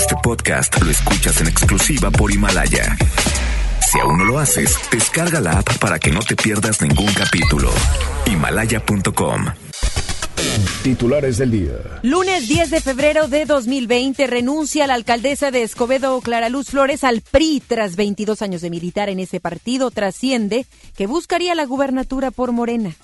Este podcast lo escuchas en exclusiva por Himalaya. Si aún no lo haces, descarga la app para que no te pierdas ningún capítulo. Himalaya.com. Titulares del día. Lunes 10 de febrero de 2020 renuncia la alcaldesa de Escobedo, Clara Luz Flores, al PRI tras 22 años de militar en ese partido. Trasciende que buscaría la gubernatura por Morena.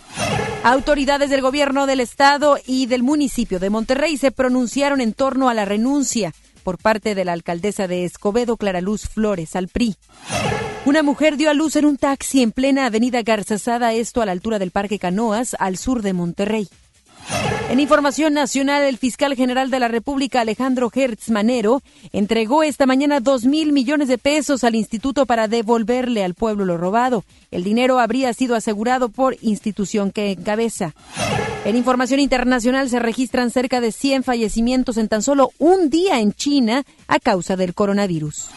Autoridades del gobierno del estado y del municipio de Monterrey se pronunciaron en torno a la renuncia por parte de la alcaldesa de Escobedo, Clara Luz Flores, al PRI. Una mujer dio a luz en un taxi en plena avenida Garzazada, esto a la altura del Parque Canoas, al sur de Monterrey. En información nacional, el fiscal general de la República, Alejandro Hertz Manero, entregó esta mañana dos mil millones de pesos al instituto para devolverle al pueblo lo robado. El dinero habría sido asegurado por institución que encabeza. En información internacional se registran cerca de 100 fallecimientos en tan solo un día en China a causa del coronavirus.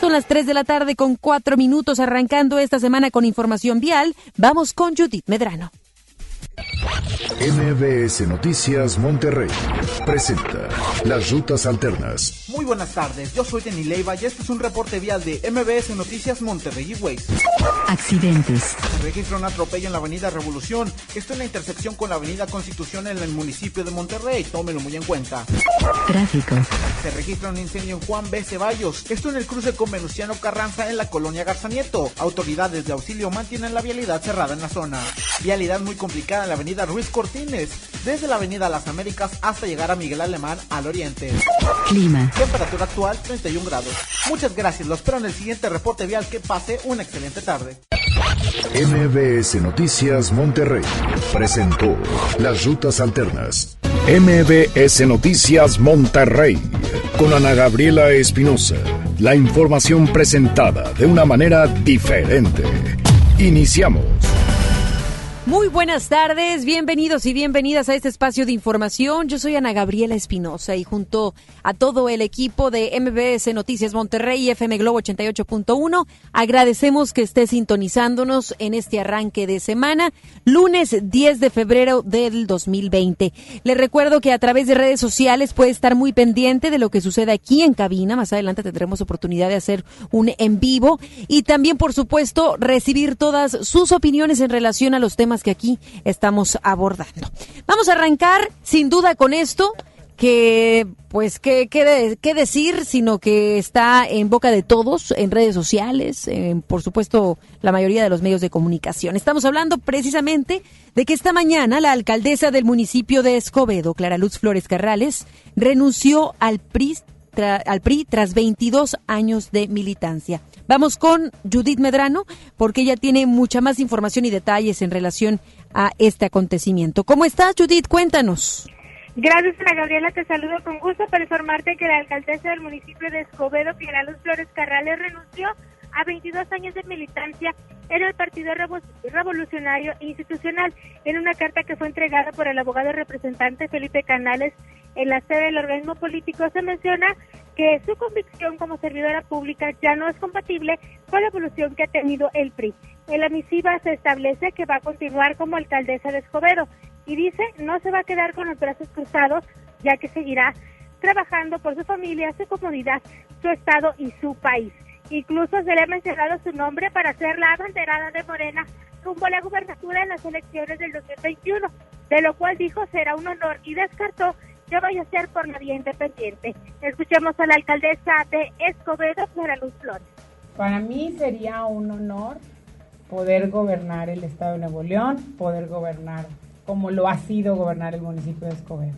Son las 3 de la tarde con 4 minutos arrancando esta semana con información vial. Vamos con Judith Medrano. MBS Noticias Monterrey presenta Las Rutas Alternas. Muy buenas tardes, yo soy Denis Leiva y este es un reporte vial de MBS Noticias Monterrey y Ways. Accidentes. Se registra un atropello en la avenida Revolución, esto en la intersección con la avenida Constitución en el municipio de Monterrey, tómelo muy en cuenta. Tráfico. Se registra un incendio en Juan B. Ceballos, esto en el cruce con Venustiano Carranza en la colonia Garzanieto. Autoridades de auxilio mantienen la vialidad cerrada en la zona. Vialidad muy complicada en la avenida Ruiz Cortines, desde la avenida Las Américas hasta llegar a Miguel Alemán al oriente. Clima. Temperatura actual 31 grados. Muchas gracias, lo espero en el siguiente reporte vial. Que pase una excelente tarde. MBS Noticias Monterrey presentó Las Rutas Alternas. MBS Noticias Monterrey con Ana Gabriela Espinosa. La información presentada de una manera diferente. Iniciamos. Muy buenas tardes, bienvenidos y bienvenidas a este espacio de información. Yo soy Ana Gabriela Espinosa y junto a todo el equipo de MBS Noticias Monterrey y FM Globo 88.1, agradecemos que esté sintonizándonos en este arranque de semana, lunes 10 de febrero del 2020. Le recuerdo que a través de redes sociales puede estar muy pendiente de lo que sucede aquí en cabina. Más adelante tendremos oportunidad de hacer un en vivo y también, por supuesto, recibir todas sus opiniones en relación a los temas que aquí estamos abordando. Vamos a arrancar sin duda con esto que pues qué, decir, sino que está en boca de todos, en redes sociales, en, por supuesto la mayoría de los medios de comunicación. Estamos hablando precisamente de que esta mañana la alcaldesa del municipio de Escobedo, Clara Luz Flores Carrales, renunció al PRI, al PRI tras 22 años de militancia. Vamos con Judith Medrano porque ella tiene mucha más información y detalles en relación a este acontecimiento. ¿Cómo estás, Judith? Cuéntanos. Gracias, Ana Gabriela. Te saludo con gusto para informarte que la alcaldesa del municipio de Escobedo, Clara Luz Flores Carrales, renunció a 22 años de militancia en el Partido Revolucionario Institucional. En una carta que fue entregada por el abogado representante Felipe Canales en la sede del organismo político, se menciona que su convicción como servidora pública ya no es compatible con la evolución que ha tenido el PRI. En la misiva se establece que va a continuar como alcaldesa de Escobedo y dice no se va a quedar con los brazos cruzados, ya que seguirá trabajando por su familia, su comunidad, su estado y su país. Incluso se le ha mencionado su nombre para ser la abanderada de Morena rumbo a la gubernatura en las elecciones del 2021, de lo cual dijo será un honor y descartó que vaya a ser por la vía independiente. Escuchemos a la alcaldesa de Escobedo, Clara Luz Flores. Para mí sería un honor poder gobernar el estado de Nuevo León, poder gobernar como lo ha sido gobernar el municipio de Escobedo.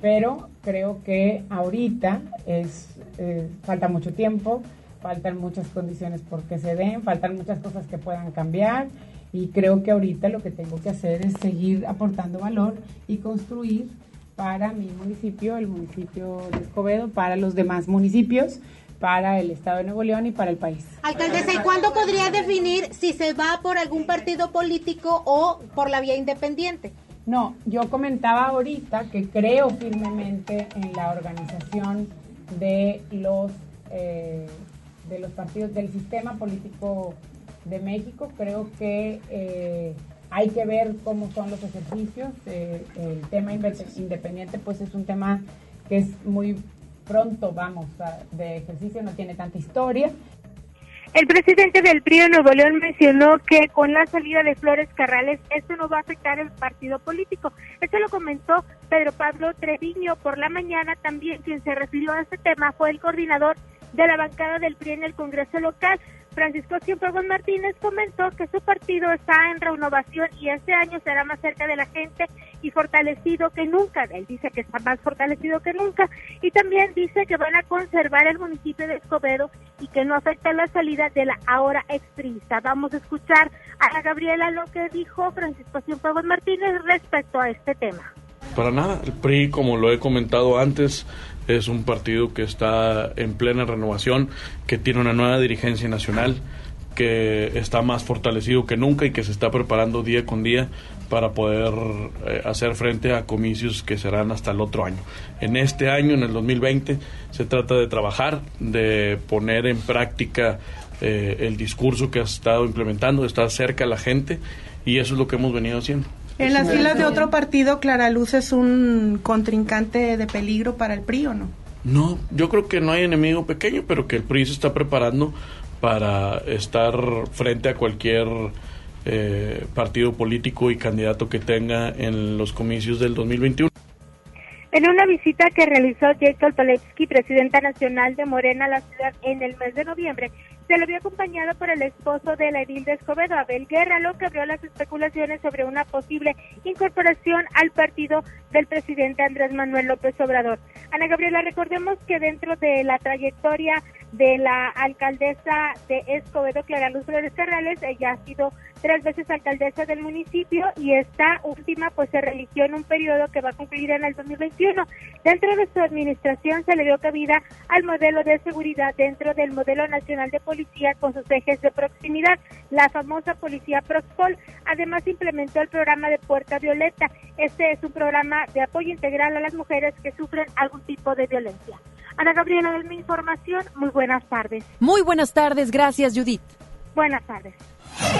Pero creo que ahorita es eh, falta mucho tiempo, faltan muchas condiciones por que se den, faltan muchas cosas que puedan cambiar y creo que ahorita lo que tengo que hacer es seguir aportando valor y construir para mi municipio, el municipio de Escobedo, para los demás municipios, para el Estado de Nuevo León y para el país. Alcaldesa, ¿y cuándo podría definir si se va por algún partido político o por la vía independiente? No, yo comentaba ahorita que creo firmemente en la organización de los eh, de los partidos del sistema político de México. Creo que eh, hay que ver cómo son los ejercicios. Eh, el tema independiente pues es un tema que es muy pronto vamos de ejercicio, no tiene tanta historia. El presidente del PRI de Nuevo León mencionó que con la salida de Flores Carrales esto no va a afectar el partido político. Esto lo comentó Pedro Pablo Treviño por la mañana también quien se refirió a este tema fue el coordinador de la bancada del PRI en el Congreso local. Francisco Cienfuegos Martínez comentó que su partido está en renovación y este año será más cerca de la gente y fortalecido que nunca. Él dice que está más fortalecido que nunca y también dice que van a conservar el municipio de Escobedo y que no afecta la salida de la ahora extrista. Vamos a escuchar a la Gabriela lo que dijo Francisco Cienfuegos Martínez respecto a este tema. Para nada, el PRI, como lo he comentado antes, es un partido que está en plena renovación, que tiene una nueva dirigencia nacional, que está más fortalecido que nunca y que se está preparando día con día para poder eh, hacer frente a comicios que serán hasta el otro año. En este año, en el 2020, se trata de trabajar, de poner en práctica eh, el discurso que ha estado implementando, de estar cerca a la gente y eso es lo que hemos venido haciendo. En las filas de otro partido, Clara Luz es un contrincante de peligro para el PRI, ¿o no? No, yo creo que no hay enemigo pequeño, pero que el PRI se está preparando para estar frente a cualquier eh, partido político y candidato que tenga en los comicios del 2021. En una visita que realizó Jacob Paletsky, presidenta nacional de Morena a la ciudad en el mes de noviembre, se lo vio acompañado por el esposo de la edil de Escobedo, Abel Guerra, lo que abrió las especulaciones sobre una posible incorporación al partido del presidente Andrés Manuel López Obrador. Ana Gabriela, recordemos que dentro de la trayectoria de la alcaldesa de Escobedo, Clara Luz Flores Carrales, ella ha sido tres veces alcaldesa del municipio y esta última pues se religió en un periodo que va a concluir en el 2021. Dentro de su administración se le dio cabida al modelo de seguridad dentro del modelo nacional de con sus ejes de proximidad, la famosa policía Proxpol. Además implementó el programa de Puerta Violeta. Este es un programa de apoyo integral a las mujeres que sufren algún tipo de violencia. Ana Gabriela, de mi información, muy buenas tardes. Muy buenas tardes, gracias Judith. Buenas tardes.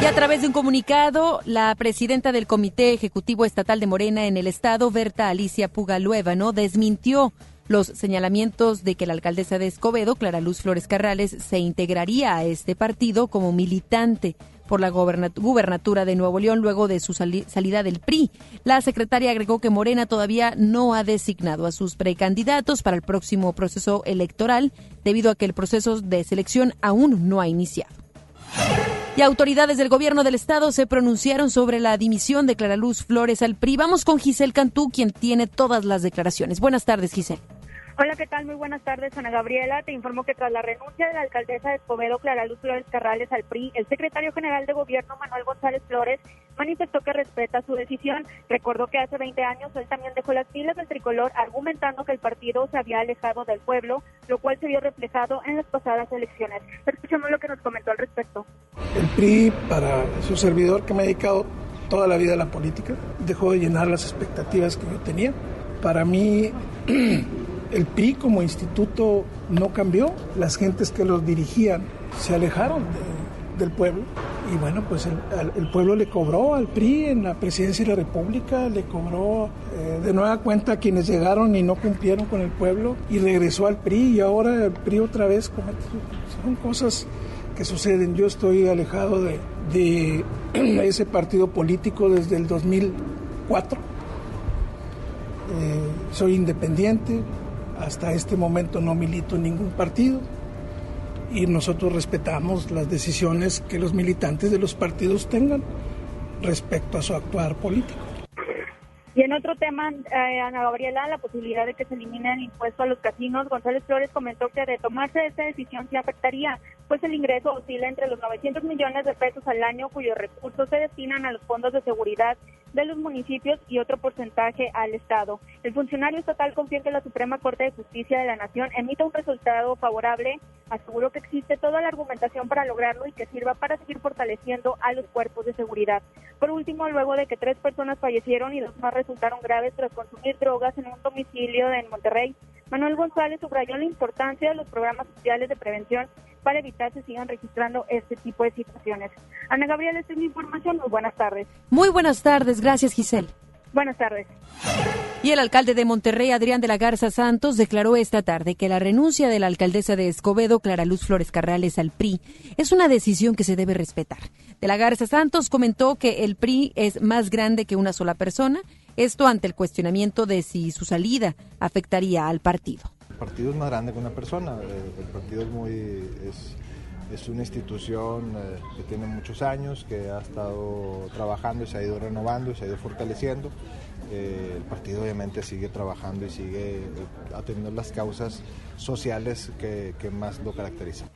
Y a través de un comunicado, la presidenta del Comité Ejecutivo Estatal de Morena en el Estado, Berta Alicia no desmintió los señalamientos de que la alcaldesa de Escobedo, Clara Luz Flores Carrales, se integraría a este partido como militante por la gubernatura de Nuevo León luego de su salida del PRI. La secretaria agregó que Morena todavía no ha designado a sus precandidatos para el próximo proceso electoral debido a que el proceso de selección aún no ha iniciado. Y autoridades del gobierno del estado se pronunciaron sobre la dimisión de Clara Luz Flores al PRI. Vamos con Giselle Cantú, quien tiene todas las declaraciones. Buenas tardes, Giselle. Hola, ¿qué tal? Muy buenas tardes, Ana Gabriela. Te informo que tras la renuncia de la alcaldesa de Escobedo, Clara Luz Flores Carrales, al PRI, el secretario general de gobierno, Manuel González Flores, manifestó que respeta su decisión. Recordó que hace 20 años él también dejó las filas del tricolor, argumentando que el partido se había alejado del pueblo, lo cual se vio reflejado en las pasadas elecciones. Escuchemos lo que nos comentó al respecto. El PRI, para su servidor que me ha dedicado toda la vida a la política, dejó de llenar las expectativas que yo tenía. Para mí, el PRI como instituto no cambió, las gentes que los dirigían se alejaron del pueblo y bueno, pues el, pueblo le cobró al PRI en la presidencia de la República, le cobró eh, de nueva cuenta a quienes llegaron y no cumplieron con el pueblo y regresó al PRI y ahora el PRI otra vez son cosas que suceden. Yo estoy alejado de, de ese partido político desde el 2004. Eh, soy independiente, hasta este momento no milito en ningún partido y nosotros respetamos las decisiones que los militantes de los partidos tengan respecto a su actuar político. Y en otro tema, eh, Ana Gabriela, la posibilidad de que se elimine el impuesto a los casinos, González Flores comentó que de tomarse esta decisión sí afectaría, pues el ingreso oscila entre los 900 millones de pesos al año, cuyos recursos se destinan a los fondos de seguridad de los municipios y otro porcentaje al Estado. El funcionario estatal confía en que la Suprema Corte de Justicia de la Nación emita un resultado favorable. Aseguró que existe toda la argumentación para lograrlo y que sirva para seguir fortaleciendo a los cuerpos de seguridad. Por último, luego de que tres personas fallecieron y dos más resultaron graves tras consumir drogas en un domicilio en Monterrey. Manuel González subrayó la importancia de los programas sociales de prevención para evitar que sigan registrando este tipo de situaciones. Ana Gabriela, esta es mi información. Muy buenas tardes. Muy buenas tardes. Gracias, Giselle. Buenas tardes. Y el alcalde de Monterrey, Adrián de la Garza Santos, declaró esta tarde que la renuncia de la alcaldesa de Escobedo, Clara Luz Flores Carrales, al PRI es una decisión que se debe respetar. De la Garza Santos comentó que el PRI es más grande que una sola persona, esto ante el cuestionamiento de si su salida afectaría al partido. El partido es más grande que una persona, el partido es muy... Es es una institución eh, que tiene muchos años, que ha estado trabajando y se ha ido renovando y se ha ido fortaleciendo. Eh, el partido obviamente sigue trabajando y sigue eh, atendiendo las causas sociales que, que más lo caracterizan.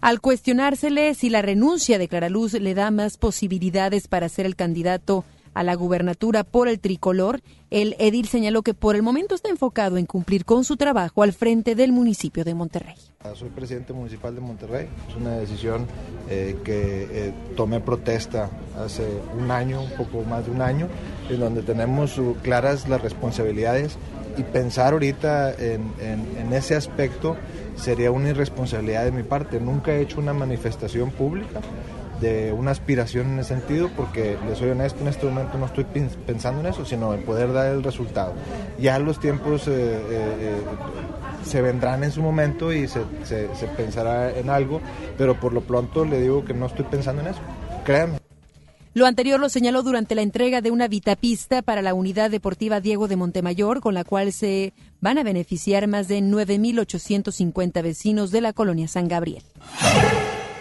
Al cuestionársele si la renuncia de Clara Luz le da más posibilidades para ser el candidato a la gubernatura por el tricolor, el edil señaló que por el momento está enfocado en cumplir con su trabajo al frente del municipio de Monterrey. Soy presidente municipal de Monterrey. Es una decisión eh, que eh, tomé protesta hace un año, un poco más de un año, en donde tenemos claras las responsabilidades y pensar ahorita en, en ese aspecto sería una irresponsabilidad de mi parte. Nunca he hecho una manifestación pública de una aspiración en ese sentido, porque les soy honesto, en este momento no estoy pensando en eso, sino en poder dar el resultado. Ya los tiempos eh, eh, eh, se vendrán en su momento y se, se, se, pensará en algo, pero por lo pronto le digo que no estoy pensando en eso, créanme. Lo anterior lo señaló durante la entrega de una vitapista para la Unidad Deportiva Diego de Montemayor, con la cual se van a beneficiar más de 9.850 vecinos de la colonia San Gabriel.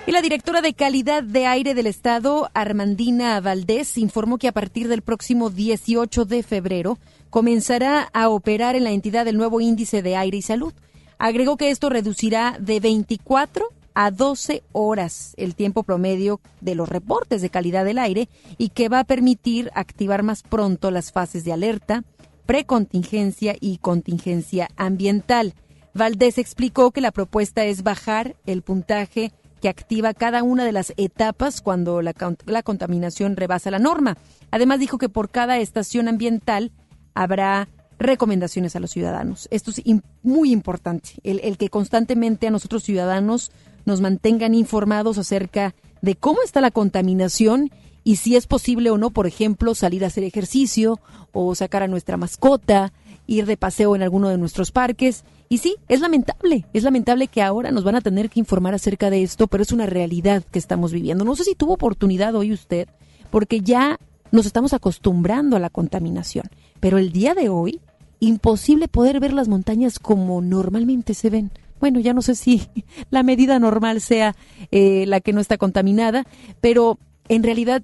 Y la directora de calidad de aire del Estado, Armandina Valdés, informó que a partir del próximo 18 de febrero comenzará a operar en la entidad el nuevo índice de aire y salud. Agregó que esto reducirá de 24 a 12 horas el tiempo promedio de los reportes de calidad del aire y que va a permitir activar más pronto las fases de alerta, precontingencia y contingencia ambiental. Valdés explicó que la propuesta es bajar el puntaje que activa cada una de las etapas cuando la, la contaminación rebasa la norma. Además dijo que por cada estación ambiental habrá recomendaciones a los ciudadanos. Esto es muy importante, el, el, que constantemente a nosotros ciudadanos nos mantengan informados acerca de cómo está la contaminación y si es posible o no, por ejemplo, salir a hacer ejercicio o sacar a nuestra mascota, ir de paseo en alguno de nuestros parques y sí, es lamentable, es lamentable que ahora nos van a tener que informar acerca de esto, pero es una realidad que estamos viviendo. No sé si tuvo oportunidad hoy usted, porque ya nos estamos acostumbrando a la contaminación, pero el día de hoy, imposible poder ver las montañas como normalmente se ven. Bueno, ya no sé si la medida normal sea eh, la que no está contaminada, pero en realidad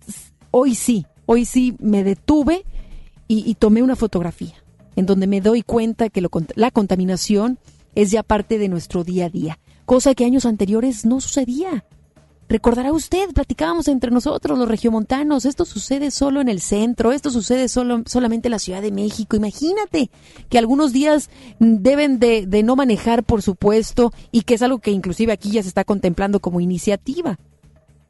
hoy sí, hoy sí me detuve y, y tomé una fotografía en donde me doy cuenta que lo, la contaminación es ya parte de nuestro día a día, cosa que años anteriores no sucedía. Recordará usted, platicábamos entre nosotros los regiomontanos, esto sucede solo en el centro, esto sucede solo, solamente en la Ciudad de México. Imagínate que algunos días deben de, de no manejar, por supuesto, y que es algo que inclusive aquí ya se está contemplando como iniciativa.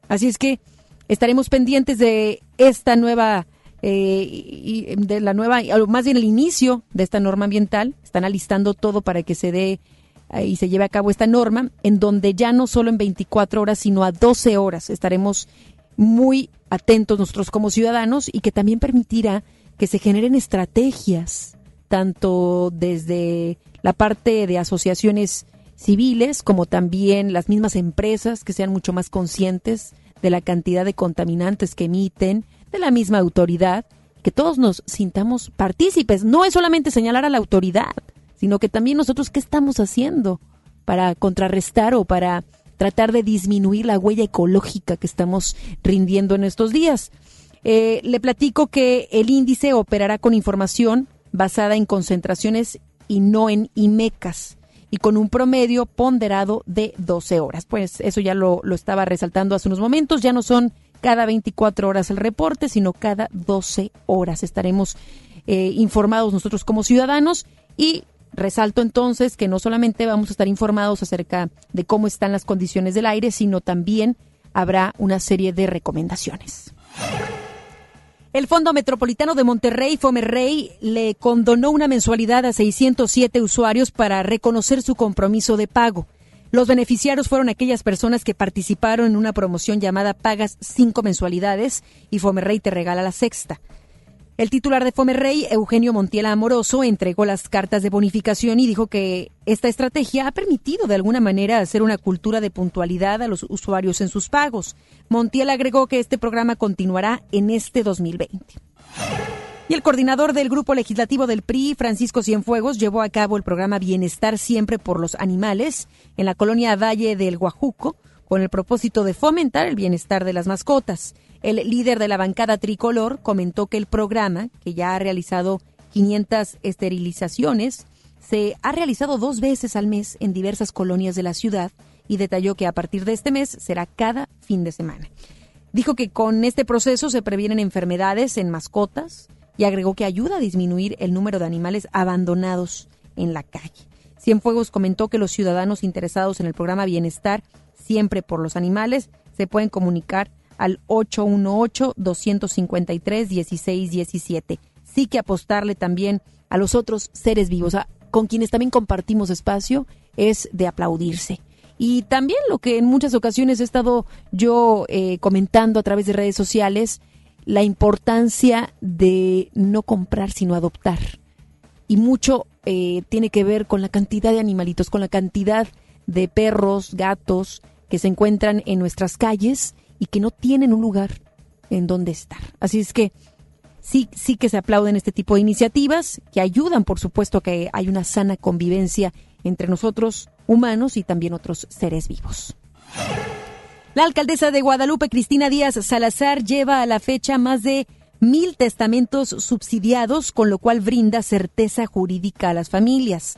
Así es que estaremos pendientes de esta nueva eh, y de la nueva, más bien el inicio de esta norma ambiental, están alistando todo para que se dé eh, y se lleve a cabo esta norma, en donde ya no solo en 24 horas, sino a 12 horas estaremos muy atentos nosotros como ciudadanos y que también permitirá que se generen estrategias, tanto desde la parte de asociaciones civiles como también las mismas empresas que sean mucho más conscientes de la cantidad de contaminantes que emiten, de la misma autoridad, que todos nos sintamos partícipes. No es solamente señalar a la autoridad, sino que también nosotros qué estamos haciendo para contrarrestar o para tratar de disminuir la huella ecológica que estamos rindiendo en estos días. Eh, le platico que el índice operará con información basada en concentraciones y no en IMECAS y con un promedio ponderado de 12 horas. Pues eso ya lo, lo estaba resaltando hace unos momentos, ya no son cada 24 horas el reporte, sino cada 12 horas estaremos eh, informados nosotros como ciudadanos y resalto entonces que no solamente vamos a estar informados acerca de cómo están las condiciones del aire, sino también habrá una serie de recomendaciones. El Fondo Metropolitano de Monterrey, Fomerrey, le condonó una mensualidad a 607 usuarios para reconocer su compromiso de pago. Los beneficiarios fueron aquellas personas que participaron en una promoción llamada Pagas cinco mensualidades y Fomerrey te regala la sexta. El titular de Fomerrey, Eugenio Montiela Amoroso, entregó las cartas de bonificación y dijo que esta estrategia ha permitido de alguna manera hacer una cultura de puntualidad a los usuarios en sus pagos. Montiel agregó que este programa continuará en este 2020. Y el coordinador del grupo legislativo del PRI, Francisco Cienfuegos, llevó a cabo el programa Bienestar Siempre por los Animales en la colonia Valle del Guajuco, con el propósito de fomentar el bienestar de las mascotas. El líder de la bancada tricolor comentó que el programa, que ya ha realizado 500 esterilizaciones, se ha realizado dos veces al mes en diversas colonias de la ciudad y detalló que a partir de este mes será cada fin de semana. Dijo que con este proceso se previenen enfermedades en mascotas y agregó que ayuda a disminuir el número de animales abandonados en la calle. Cienfuegos comentó que los ciudadanos interesados en el programa Bienestar, siempre por los animales, se pueden comunicar al 818-253-1617. Sí que apostarle también a los otros seres vivos, con quienes también compartimos espacio, es de aplaudirse. Y también lo que en muchas ocasiones he estado yo eh, comentando a través de redes sociales, la importancia de no comprar sino adoptar. Y mucho eh, tiene que ver con la cantidad de animalitos, con la cantidad de perros, gatos que se encuentran en nuestras calles y que no tienen un lugar en donde estar. Así es que sí, sí que se aplauden este tipo de iniciativas que ayudan, por supuesto, a que hay una sana convivencia entre nosotros humanos y también otros seres vivos. La alcaldesa de Guadalupe, Cristina Díaz Salazar, lleva a la fecha más de mil testamentos subsidiados, con lo cual brinda certeza jurídica a las familias.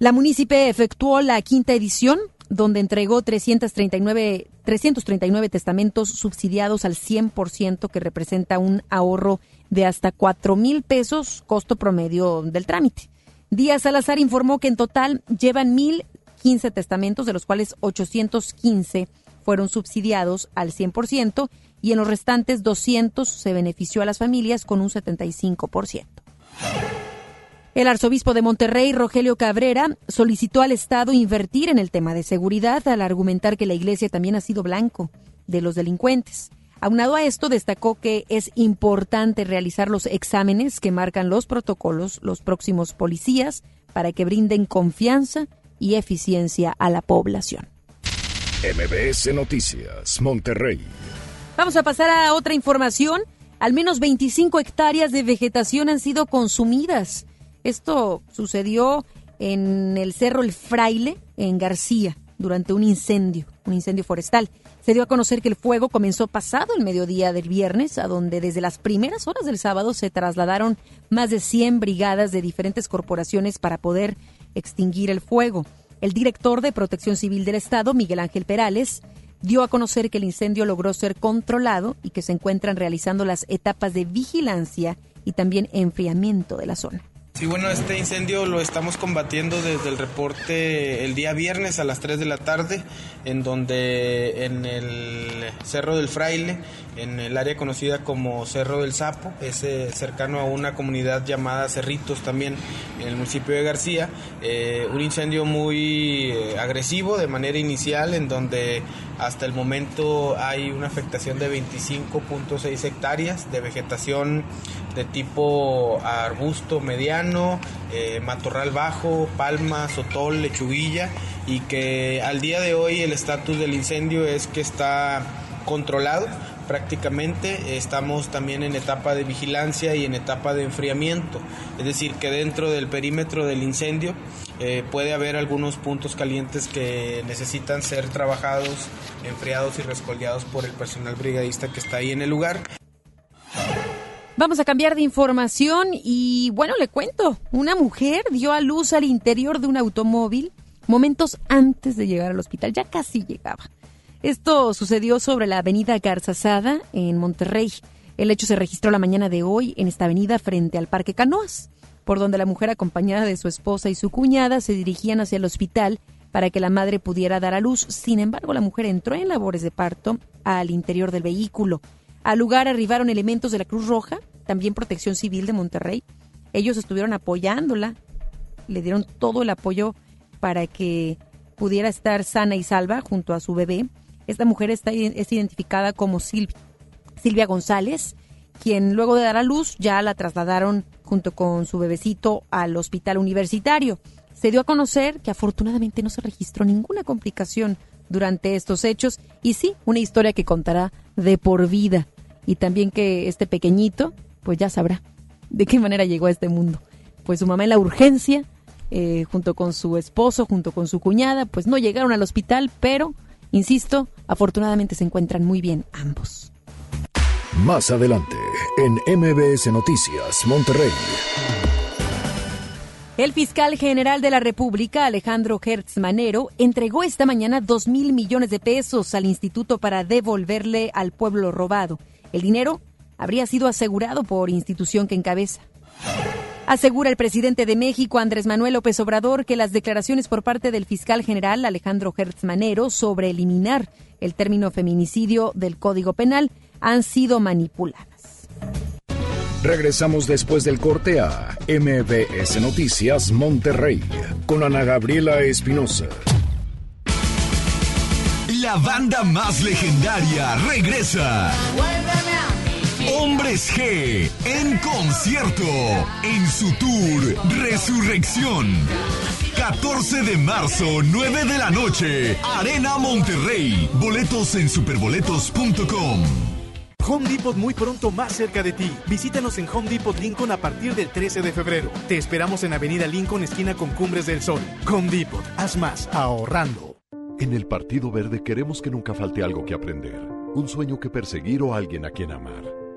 La munícipe efectuó la quinta edición donde entregó 339, 339 testamentos subsidiados al 100%, que representa un ahorro de hasta 4 mil pesos, costo promedio del trámite. Díaz Salazar informó que en total llevan 1.015 testamentos, de los cuales 815 fueron subsidiados al 100% y en los restantes 200 se benefició a las familias con un 75%. El arzobispo de Monterrey, Rogelio Cabrera, solicitó al Estado invertir en el tema de seguridad al argumentar que la iglesia también ha sido blanco de los delincuentes. Aunado a esto, destacó que es importante realizar los exámenes que marcan los protocolos los próximos policías para que brinden confianza y eficiencia a la población. MBS Noticias, Monterrey. Vamos a pasar a otra información. Al menos 25 hectáreas de vegetación han sido consumidas esto sucedió en el Cerro El Fraile, en García, durante un incendio, un incendio forestal. Se dio a conocer que el fuego comenzó pasado el mediodía del viernes, a donde desde las primeras horas del sábado se trasladaron más de 100 brigadas de diferentes corporaciones para poder extinguir el fuego. El director de Protección Civil del Estado, Miguel Ángel Perales, dio a conocer que el incendio logró ser controlado y que se encuentran realizando las etapas de vigilancia y también enfriamiento de la zona. Sí, bueno, este incendio lo estamos combatiendo desde el reporte el día viernes a las 3 de la tarde, en donde en el Cerro del Fraile, en el área conocida como Cerro del Sapo, es eh, cercano a una comunidad llamada Cerritos también, en el municipio de García, eh, un incendio muy eh, agresivo de manera inicial, en donde hasta el momento hay una afectación de 25.6 hectáreas de vegetación de tipo arbusto mediano, matorral bajo, palma, sotol, lechuguilla y que al día de hoy el estatus del incendio es que está controlado prácticamente estamos también en etapa de vigilancia y en etapa de enfriamiento, es decir, que dentro del perímetro del incendio eh, puede haber algunos puntos calientes que necesitan ser trabajados, enfriados y rescoldeados por el personal brigadista que está ahí en el lugar. Vamos a cambiar de información y bueno, le cuento, una mujer dio a luz al interior de un automóvil momentos antes de llegar al hospital, ya casi llegaba. Esto sucedió sobre la avenida Garzazada en Monterrey. El hecho se registró la mañana de hoy en esta avenida frente al Parque Canoas, por donde la mujer acompañada de su esposa y su cuñada se dirigían hacia el hospital para que la madre pudiera dar a luz. Sin embargo, la mujer entró en labores de parto al interior del vehículo. Al lugar arribaron elementos de la Cruz Roja, también Protección Civil de Monterrey. Ellos estuvieron apoyándola, le dieron todo el apoyo para que pudiera estar sana y salva junto a su bebé. Esta mujer está, es identificada como Silvia, González quien luego de dar a luz ya la trasladaron junto con su bebecito al hospital universitario. Se dio a conocer que afortunadamente no se registró ninguna complicación durante estos hechos y sí, una historia que contará de por vida y también que este pequeñito pues ya sabrá de qué manera llegó a este mundo. Pues su mamá en la urgencia, eh, junto con su esposo, junto con su cuñada, pues no llegaron al hospital, pero, insisto, afortunadamente se encuentran muy bien ambos. Más adelante, en MBS Noticias, Monterrey. El fiscal general de la República, Alejandro Hertz Manero, entregó esta mañana dos mil millones de pesos al instituto para devolverle al pueblo robado. El dinero habría sido asegurado por institución que encabeza. Asegura el presidente de México, Andrés Manuel López Obrador, que las declaraciones por parte del fiscal general Alejandro Hertz Manero sobre eliminar el término feminicidio del Código Penal han sido manipuladas. Regresamos después del corte a MBS Noticias Monterrey con Ana Gabriela Espinosa. La banda más legendaria regresa. Hombres G en concierto en su tour Resurrección. 14 de marzo, 9 de la noche, Arena Monterrey. Boletos en superboletos.com. Home Depot muy pronto más cerca de ti. Visítanos en Home Depot Lincoln a partir del 13 de febrero. Te esperamos en Avenida Lincoln, esquina con Cumbres del Sol. Home Depot, haz más ahorrando. En el Partido Verde queremos que nunca falte algo que aprender, un sueño que perseguir o alguien a quien amar.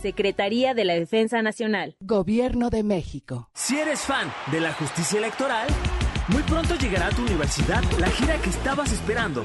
Secretaría de la Defensa Nacional. Gobierno de México. Si eres fan de la justicia electoral, muy pronto llegará a tu universidad la gira que estabas esperando.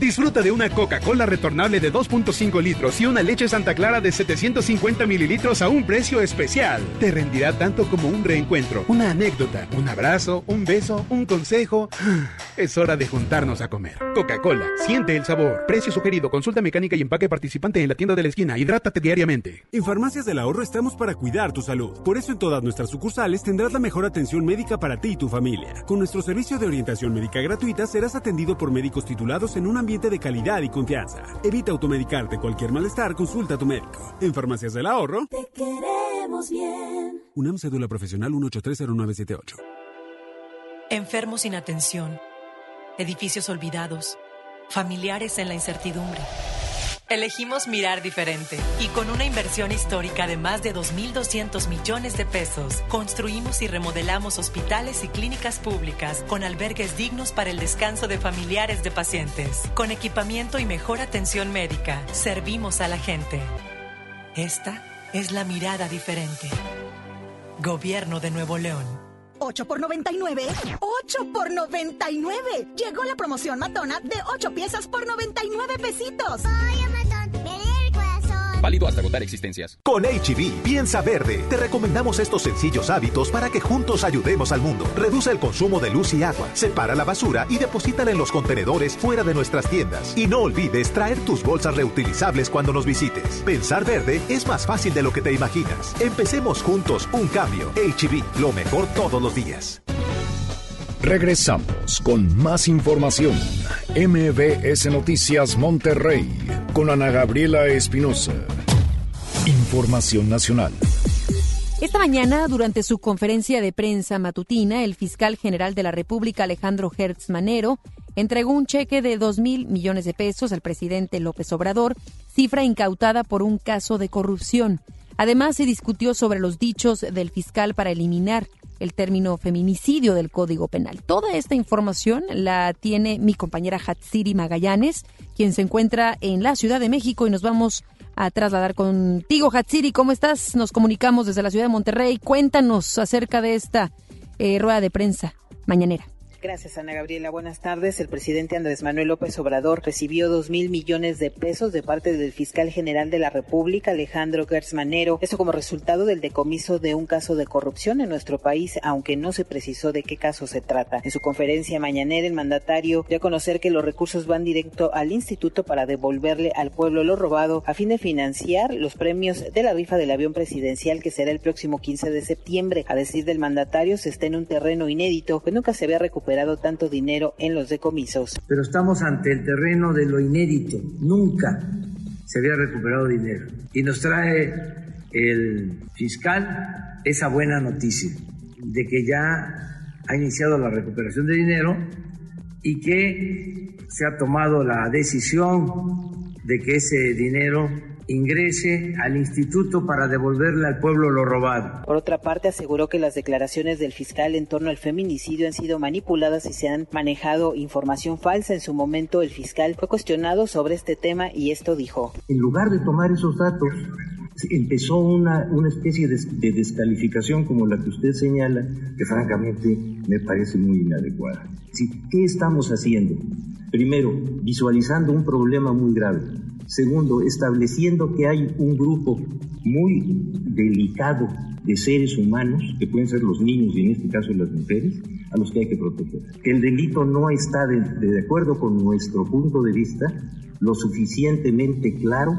Disfruta de una Coca-Cola retornable de 2.5 litros y una leche Santa Clara de 750 mililitros a un precio especial. Te rendirá tanto como un reencuentro, una anécdota, un abrazo, un beso, un consejo. Es hora de juntarnos a comer. Coca-Cola, siente el sabor. Precio sugerido, consulta mecánica y empaque participante en la tienda de la esquina. Hidrátate diariamente. En Farmacias del Ahorro estamos para cuidar tu salud. Por eso en todas nuestras sucursales tendrás la mejor atención médica para ti y tu familia. Con nuestro servicio de orientación médica gratuita serás atendido por médicos titulados en un ambiente de calidad y confianza. Evita automedicarte. Cualquier malestar, consulta a tu médico. En Farmacias del Ahorro. Te queremos bien. UNAM Cédula Profesional 1830978. Enfermos sin atención. Edificios olvidados. Familiares en la incertidumbre. Elegimos mirar diferente y con una inversión histórica de más de 2.200 millones de pesos, construimos y remodelamos hospitales y clínicas públicas con albergues dignos para el descanso de familiares de pacientes. Con equipamiento y mejor atención médica, servimos a la gente. Esta es la mirada diferente. Gobierno de Nuevo León. 8 por 99. 8 por 99. Llegó la promoción matona de 8 piezas por 99 pesitos. Ay, Válido hasta agotar existencias. Con HB, piensa verde. Te recomendamos estos sencillos hábitos para que juntos ayudemos al mundo. Reduce el consumo de luz y agua. Separa la basura y deposítala en los contenedores fuera de nuestras tiendas. Y no olvides traer tus bolsas reutilizables cuando nos visites. Pensar verde es más fácil de lo que te imaginas. Empecemos juntos un cambio. HB, lo mejor todos los días. Regresamos con más información. MBS Noticias Monterrey con Ana Gabriela Espinosa. información nacional. Esta mañana, durante su conferencia de prensa matutina, el fiscal general de la República, Alejandro Hertz Manero, entregó un cheque de 2 mil millones de pesos al presidente López Obrador, cifra incautada por un caso de corrupción. Además, se discutió sobre los dichos del fiscal para eliminar el término feminicidio del Código Penal. Toda esta información la tiene mi compañera Hatsiri Magallanes, quien se encuentra en la Ciudad de México y nos vamos a trasladar contigo, Hatsiri. ¿Cómo estás? Nos comunicamos desde la ciudad de Monterrey. Cuéntanos acerca de esta eh, rueda de prensa mañanera. Gracias, Ana Gabriela. Buenas tardes. El presidente Andrés Manuel López Obrador recibió dos mil millones de pesos de parte del fiscal general de la República, Alejandro Gertz Manero. Esto como resultado del decomiso de un caso de corrupción en nuestro país, aunque no se precisó de qué caso se trata. En su conferencia mañanera, el mandatario dio a conocer que los recursos van directo al instituto para devolverle al pueblo lo robado a fin de financiar los premios de la rifa del avión presidencial que será el próximo 15 de septiembre. A decir del mandatario, se está en un terreno inédito que nunca se había recuperado tanto dinero en los decomisos. Pero estamos ante el terreno de lo inédito. Nunca se había recuperado dinero. Y nos trae el fiscal esa buena noticia de que ya ha iniciado la recuperación de dinero y que se ha tomado la decisión de que ese dinero ingrese al instituto para devolverle al pueblo lo robado. Por otra parte, aseguró que las declaraciones del fiscal en torno al feminicidio han sido manipuladas y se han manejado información falsa. En su momento, el fiscal fue cuestionado sobre este tema y esto dijo. En lugar de tomar esos datos, empezó una, una especie de, de descalificación como la que usted señala, que francamente me parece muy inadecuada. ¿Qué estamos haciendo? Primero, visualizando un problema muy grave Segundo, estableciendo que hay un grupo muy delicado de seres humanos, que pueden ser los niños y en este caso las mujeres, a los que hay que proteger. Que el delito no está, de acuerdo con nuestro punto de vista, lo suficientemente claro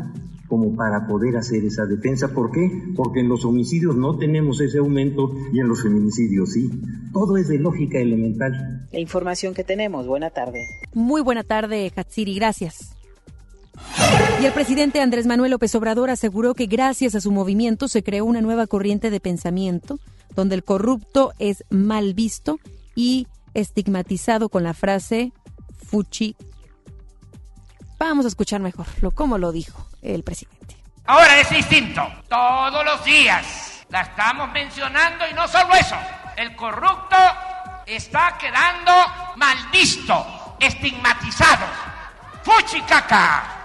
como para poder hacer esa defensa. ¿Por qué? Porque en los homicidios no tenemos ese aumento y en los feminicidios sí. Todo es de lógica elemental. La información que tenemos. Buena tarde. Muy buena tarde, Hatsiri. Gracias. Y el presidente Andrés Manuel López Obrador aseguró que gracias a su movimiento se creó una nueva corriente de pensamiento donde el corrupto es mal visto y estigmatizado con la frase fuchi. Vamos a escuchar mejor lo cómo lo dijo el presidente. Ahora es distinto. Todos los días la estamos mencionando y no solo eso. El corrupto está quedando mal visto, estigmatizado. Fuchi caca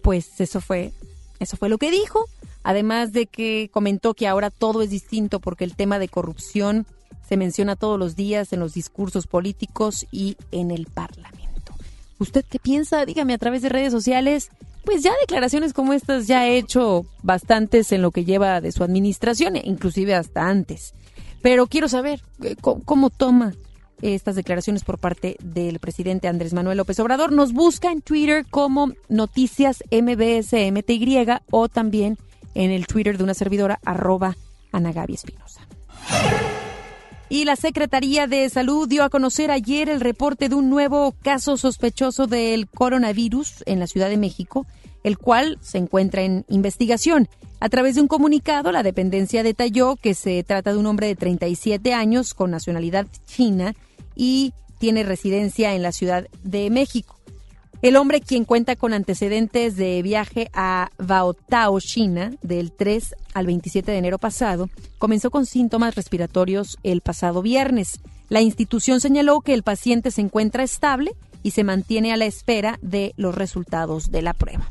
pues eso fue, eso fue lo que dijo. Además de que comentó que ahora todo es distinto porque el tema de corrupción se menciona todos los días en los discursos políticos y en el Parlamento. ¿Usted qué piensa? Dígame a través de redes sociales. Pues ya declaraciones como estas ya ha hecho bastantes en lo que lleva de su administración, inclusive hasta antes. Pero quiero saber eh, cómo toma estas declaraciones por parte del presidente Andrés Manuel López Obrador. Nos busca en Twitter como Noticias MBSMTY o también en el Twitter de una servidora arroba Anagabi Espinosa. Y la Secretaría de Salud dio a conocer ayer el reporte de un nuevo caso sospechoso del coronavirus en la Ciudad de México, el cual se encuentra en investigación. A través de un comunicado, la dependencia detalló que se trata de un hombre de 37 años con nacionalidad china y tiene residencia en la Ciudad de México. El hombre, quien cuenta con antecedentes de viaje a Baotao, China, del 3 al 27 de enero pasado, comenzó con síntomas respiratorios el pasado viernes. La institución señaló que el paciente se encuentra estable y se mantiene a la espera de los resultados de la prueba.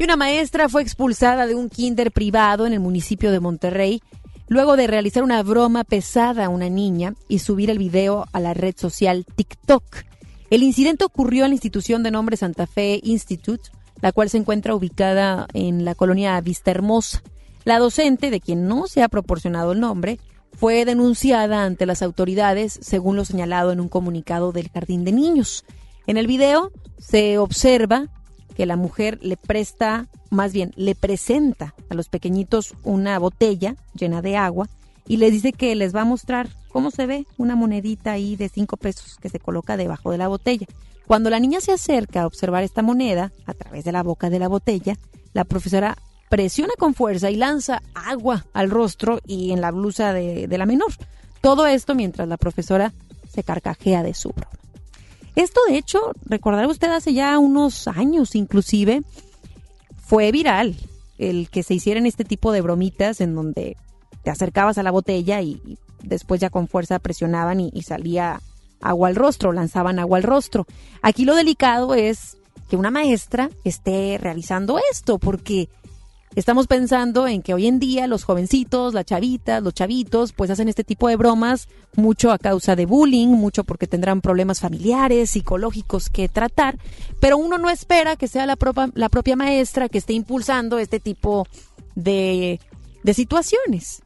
Y una maestra fue expulsada de un kinder privado en el municipio de Monterrey luego de realizar una broma pesada a una niña y subir el video a la red social TikTok. El incidente ocurrió en la institución de nombre Santa Fe Institute, la cual se encuentra ubicada en la colonia Vista Hermosa. La docente, de quien no se ha proporcionado el nombre, fue denunciada ante las autoridades, según lo señalado en un comunicado del Jardín de Niños. En el video se observa que la mujer le presta, más bien le presenta a los pequeñitos una botella llena de agua y les dice que les va a mostrar cómo se ve una monedita ahí de cinco pesos que se coloca debajo de la botella. Cuando la niña se acerca a observar esta moneda a través de la boca de la botella, la profesora presiona con fuerza y lanza agua al rostro y en la blusa de, la menor. Todo esto mientras la profesora se carcajea de su broma. Esto, de hecho, recordará usted hace ya unos años inclusive, fue viral el que se hicieran este tipo de bromitas en donde te acercabas a la botella y después ya con fuerza presionaban y, salía agua al rostro, lanzaban agua al rostro. Aquí lo delicado es que una maestra esté realizando esto, porque estamos pensando en que hoy en día los jovencitos, las chavitas, los chavitos, pues hacen este tipo de bromas mucho a causa de bullying, mucho porque tendrán problemas familiares, psicológicos que tratar, pero uno no espera que sea la, propia, la propia maestra que esté impulsando este tipo de, de situaciones.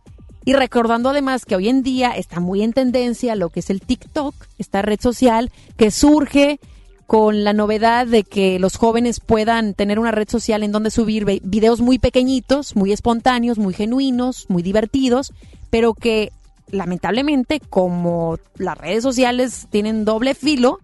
Y recordando además que hoy en día está muy en tendencia lo que es el TikTok, esta red social que surge con la novedad de que los jóvenes puedan tener una red social en donde subir videos muy pequeñitos, muy espontáneos, muy genuinos, muy divertidos, pero que lamentablemente como las redes sociales tienen doble filo,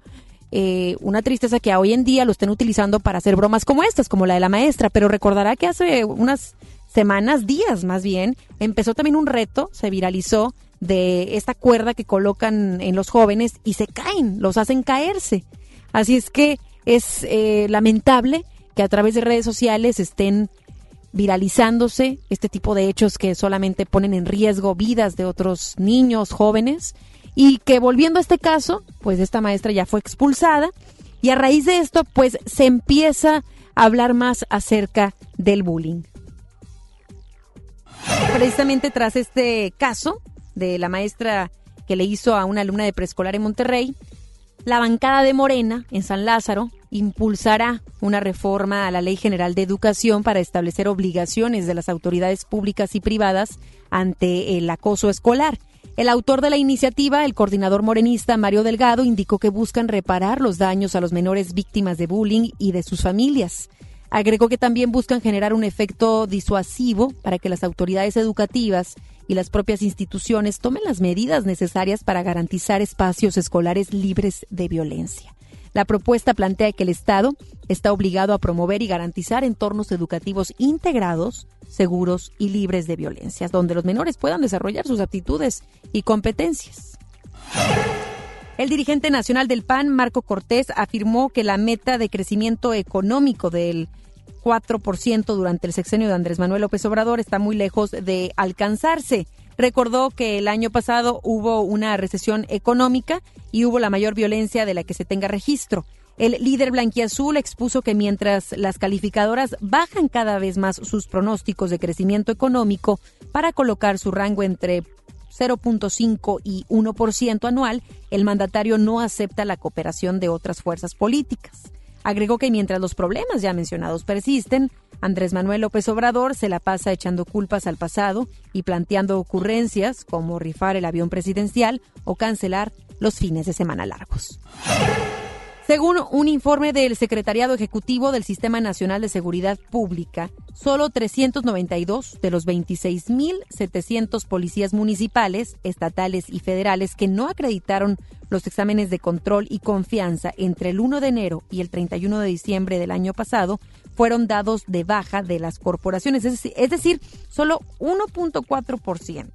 eh, una tristeza que hoy en día lo estén utilizando para hacer bromas como estas, como la de la maestra, pero recordará que hace unas semanas, días más bien, empezó también un reto, se viralizó de esta cuerda que colocan en los jóvenes y se caen, los hacen caerse. Así es que es eh, lamentable que a través de redes sociales estén viralizándose este tipo de hechos que solamente ponen en riesgo vidas de otros niños, jóvenes, y que volviendo a este caso, pues esta maestra ya fue expulsada y a raíz de esto, pues se empieza a hablar más acerca del bullying. Precisamente tras este caso de la maestra que le hizo a una alumna de preescolar en Monterrey, la bancada de Morena en San Lázaro impulsará una reforma a la Ley General de Educación para establecer obligaciones de las autoridades públicas y privadas ante el acoso escolar. El autor de la iniciativa, el coordinador morenista Mario Delgado, indicó que buscan reparar los daños a los menores víctimas de bullying y de sus familias. Agregó que también buscan generar un efecto disuasivo para que las autoridades educativas y las propias instituciones tomen las medidas necesarias para garantizar espacios escolares libres de violencia. La propuesta plantea que el Estado está obligado a promover y garantizar entornos educativos integrados, seguros y libres de violencias, donde los menores puedan desarrollar sus aptitudes y competencias. El dirigente nacional del PAN, Marco Cortés, afirmó que la meta de crecimiento económico del 4% durante el sexenio de Andrés Manuel López Obrador está muy lejos de alcanzarse. Recordó que el año pasado hubo una recesión económica y hubo la mayor violencia de la que se tenga registro. El líder blanquiazul expuso que mientras las calificadoras bajan cada vez más sus pronósticos de crecimiento económico para colocar su rango entre 0.5 y 1% anual, el mandatario no acepta la cooperación de otras fuerzas políticas. Agregó que mientras los problemas ya mencionados persisten, Andrés Manuel López Obrador se la pasa echando culpas al pasado y planteando ocurrencias como rifar el avión presidencial o cancelar los fines de semana largos. Según un informe del Secretariado Ejecutivo del Sistema Nacional de Seguridad Pública, solo 392 de los 26.700 policías municipales, estatales y federales que no acreditaron los exámenes de control y confianza entre el 1 de enero y el 31 de diciembre del año pasado fueron dados de baja de las corporaciones, es decir, solo 1.4%.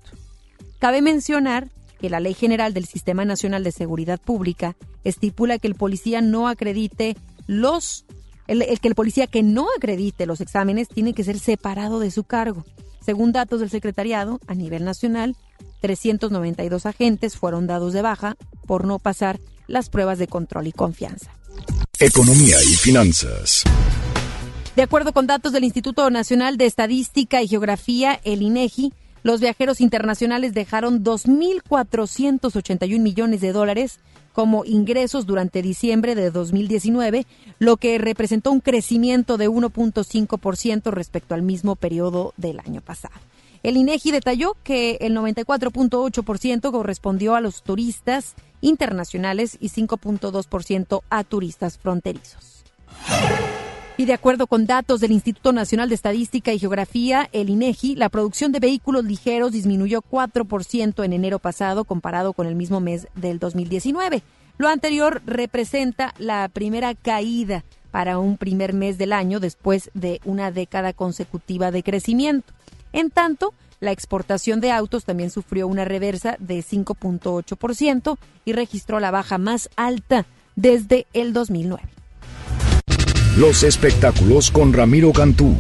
Cabe mencionar que la Ley General del Sistema Nacional de Seguridad Pública estipula que el policía no acredite los el, el, que el policía que no acredite los exámenes tiene que ser separado de su cargo. Según datos del secretariado, a nivel nacional, 392 agentes fueron dados de baja por no pasar las pruebas de control y confianza. Economía y finanzas. De acuerdo con datos del Instituto Nacional de Estadística y Geografía, el INEGI, los viajeros internacionales dejaron 2.481 millones de dólares como ingresos durante diciembre de 2019, lo que representó un crecimiento de 1.5% respecto al mismo periodo del año pasado. El INEGI detalló que el 94.8% correspondió a los turistas internacionales y 5.2% a turistas fronterizos. Y de acuerdo con datos del Instituto Nacional de Estadística y Geografía, el INEGI, la producción de vehículos ligeros disminuyó 4% en enero pasado comparado con el mismo mes del 2019. Lo anterior representa la primera caída para un primer mes del año después de una década consecutiva de crecimiento. En tanto, la exportación de autos también sufrió una reversa de 5.8% y registró la baja más alta desde el 2009. Los espectáculos con Ramiro Cantú.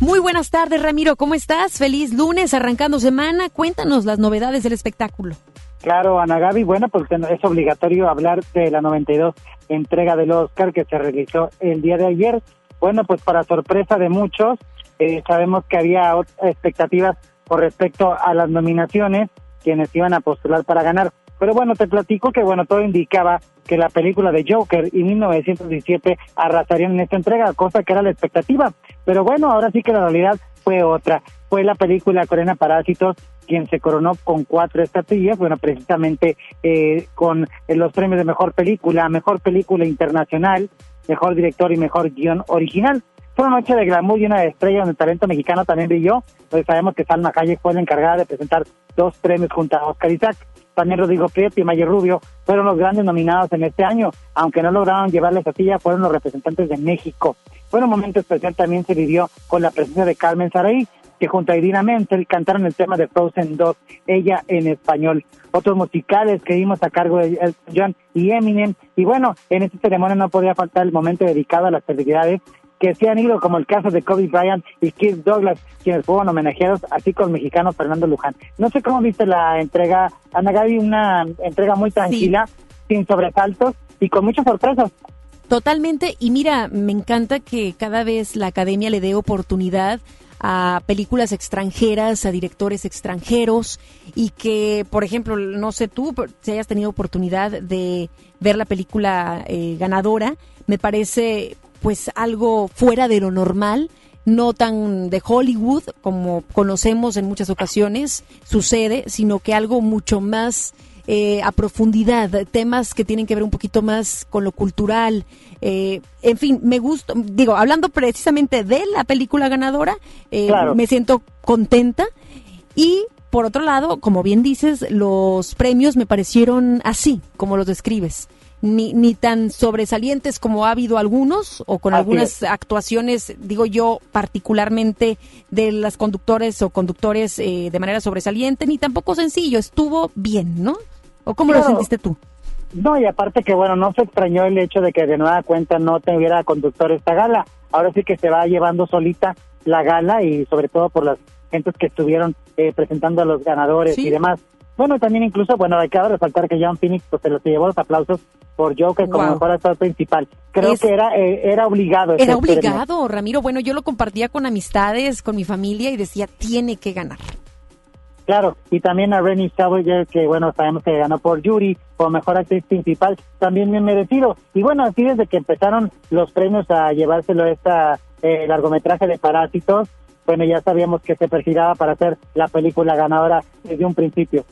Muy buenas tardes, Ramiro. ¿Cómo estás? Feliz lunes, arrancando semana. Cuéntanos las novedades del espectáculo. Claro, Ana Gaby. Bueno, pues es obligatorio hablar de la 92 entrega del Oscar que se realizó el día de ayer. Bueno, pues para sorpresa de muchos, eh, sabemos que había expectativas con respecto a las nominaciones, quienes iban a postular para ganar. Pero bueno, te platico que bueno, todo indicaba que la película de Joker y 1917 arrasarían en esta entrega, cosa que era la expectativa. Pero bueno, ahora sí que la realidad fue otra. Fue la película coreana Parásitos quien se coronó con cuatro estatuillas, bueno, precisamente eh, con los premios de mejor película, mejor película internacional, mejor director y mejor guion original. Fue una noche de glamour y una estrella donde el talento mexicano también brilló, pues sabemos que Salma Hayek fue la encargada de presentar dos premios junto a Oscar Isaac. También Rodrigo Prieto y Mayer Rubio fueron los grandes nominados en este año, aunque no lograron llevar la estatuilla, fueron los representantes de México. Bueno, un momento especial también se vivió con la presencia de Carmen Saray, que junto a Idina Menzel cantaron el tema de Frozen 2, ella en español. Otros musicales que vimos a cargo de John y Eminem. Y bueno, en esta ceremonia no podía faltar el momento dedicado a las celebridades que se han ido, como el caso de Kobe Bryant y Keith Douglas, quienes fueron homenajeados, así con el mexicano Fernando Luján. No sé cómo viste la entrega, Ana Gaby, una entrega muy tranquila, sin sobresaltos y con muchas sorpresas. Totalmente, y mira, me encanta que cada vez la academia le dé oportunidad a películas extranjeras, a directores extranjeros y que, por ejemplo, no sé tú, si hayas tenido oportunidad de ver la película eh, ganadora, me parece pues algo fuera de lo normal, no tan de Hollywood como conocemos en muchas ocasiones sucede, sino que algo mucho más eh, a profundidad, temas que tienen que ver un poquito más con lo cultural. Eh, en fin, me gusta, digo, hablando precisamente de la película ganadora, eh, me siento contenta. Y por otro lado, como bien dices, los premios me parecieron así, como los describes ni, ni tan sobresalientes como ha habido algunos o con algunas actuaciones, digo yo, particularmente de las conductores o conductores eh, de manera sobresaliente, ni tampoco sencillo, estuvo bien, ¿no? ¿O cómo lo sentiste tú? No, y aparte que bueno, no se extrañó el hecho de que de nueva cuenta no tuviera conductor esta gala. Ahora sí que se va llevando solita la gala y sobre todo por las gentes que estuvieron eh, presentando a los ganadores y demás. Bueno, también incluso, bueno, hay que resaltar que John Phoenix pues, se los llevó los aplausos por Joker como mejor actor principal. Creo que era eh, era obligado. Era obligado, Ramiro. Bueno, yo lo compartía con amistades, con mi familia y decía, tiene que ganar. Claro, y también a Rennie Zellweger, que bueno, sabemos que ganó por Yuri, como mejor actriz principal, también bien merecido. Y bueno, así desde que empezaron los premios a llevárselo esta eh, largometraje de Parásitos, bueno, ya sabíamos que se perfilaba para ser la película ganadora desde un principio.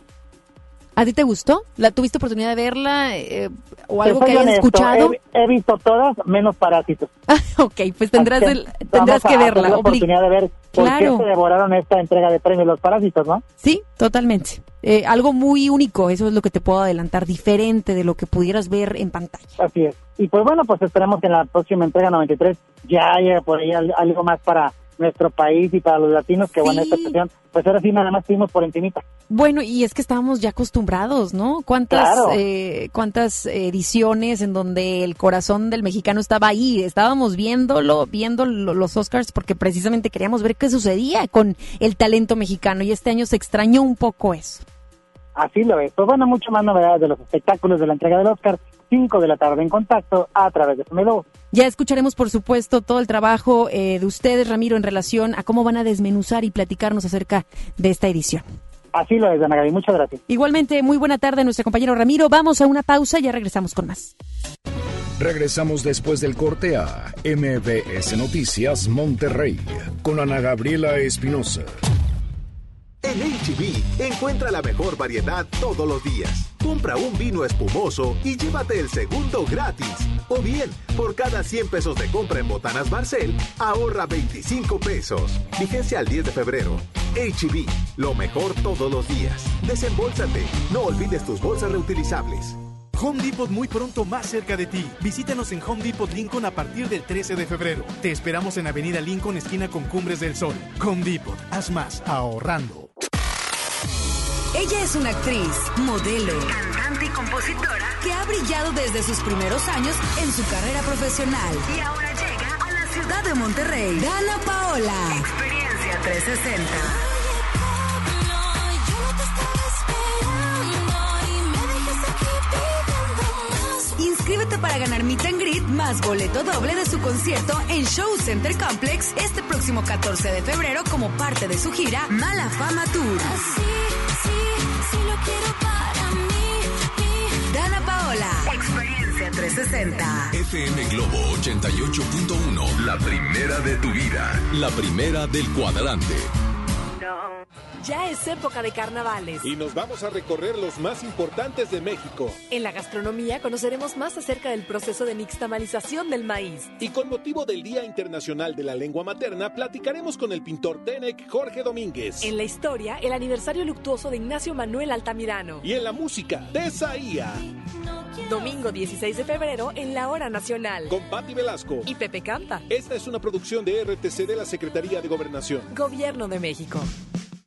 ¿A ti te gustó? ¿La tuviste oportunidad de verla eh, o algo que hayas escuchado? He, visto todas, menos Parásitos. Ah, ok, pues tendrás, tendrás que verla. la oportunidad de ver por qué se devoraron esta entrega de premios los Parásitos, ¿no? Sí, totalmente. Eh, algo muy único, eso es lo que te puedo adelantar, diferente de lo que pudieras ver en pantalla. Así es. Y pues bueno, pues esperemos que en la próxima entrega 93 ya haya por ahí algo más para nuestro país y para los latinos, que bueno, esta sesión, pues ahora sí nada más estuvimos por encimita. Bueno, y es que estábamos ya acostumbrados, ¿no? ¿Cuántas, eh, cuántas ediciones en donde el corazón del mexicano estaba ahí? Estábamos viéndolo, viendo los Oscars porque precisamente queríamos ver qué sucedía con el talento mexicano y este año se extrañó un poco eso. Así lo es. Pues bueno, mucho más novedades de los espectáculos de la entrega del Oscar 5 de la tarde en contacto a través de FMLO. Ya escucharemos, por supuesto, todo el trabajo eh, de ustedes, Ramiro, en relación a cómo van a desmenuzar y platicarnos acerca de esta edición. Así lo es, Ana Gaby. Muchas gracias. Igualmente, muy buena tarde, nuestro compañero Ramiro. Vamos a una pausa, y ya regresamos con más. Regresamos después del corte a MBS Noticias Monterrey con Ana Gabriela Espinosa. En HB, e encuentra la mejor variedad todos los días. Compra un vino espumoso y llévate el segundo gratis. O bien, por cada 100 pesos de compra en Botanas Barcel, ahorra 25 pesos. Vigencia al 10 de febrero. HB, e lo mejor todos los días. Desembolsate. No olvides tus bolsas reutilizables. Home Depot muy pronto más cerca de ti. Visítanos en Home Depot Lincoln a partir del 13 de febrero. Te esperamos en Avenida Lincoln, esquina con Cumbres del Sol. Home Depot, haz más ahorrando. Ella es una actriz, modelo, cantante y compositora que ha brillado desde sus primeros años en su carrera profesional. Y ahora llega a la ciudad de Monterrey. Dana Paola. Experiencia 360. Inscríbete para ganar Meet and Greet más boleto doble de su concierto en Show Center Complex este próximo 14 de febrero como parte de su gira Mala Fama Tour. Experiencia 360. FM Globo 88.1, la primera de tu vida, la primera del cuadrante. Ya es época de carnavales. Y nos vamos a recorrer los más importantes de México. En la gastronomía conoceremos más acerca del proceso de nixtamalización del maíz. Y con motivo del Día Internacional de la Lengua Materna, platicaremos con el pintor Tenec Jorge Domínguez. En la historia, el aniversario luctuoso de Ignacio Manuel Altamirano. Y en la música, Tesaía. Domingo 16 de febrero en la Hora Nacional. Con Patti Velasco. Y Pepe Canta. Esta es una producción de RTC de la Secretaría de Gobernación. Gobierno de México.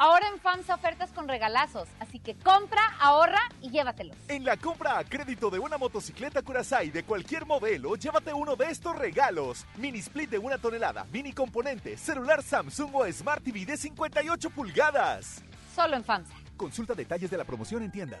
Ahora en FAMSA ofertas con regalazos, así que compra, ahorra y llévatelos. En la compra a crédito de una motocicleta Curaçao de cualquier modelo, llévate uno de estos regalos. Mini split de una tonelada, mini componente, celular Samsung o Smart TV de 58 pulgadas. Solo en FAMSA. Consulta detalles de la promoción en tienda.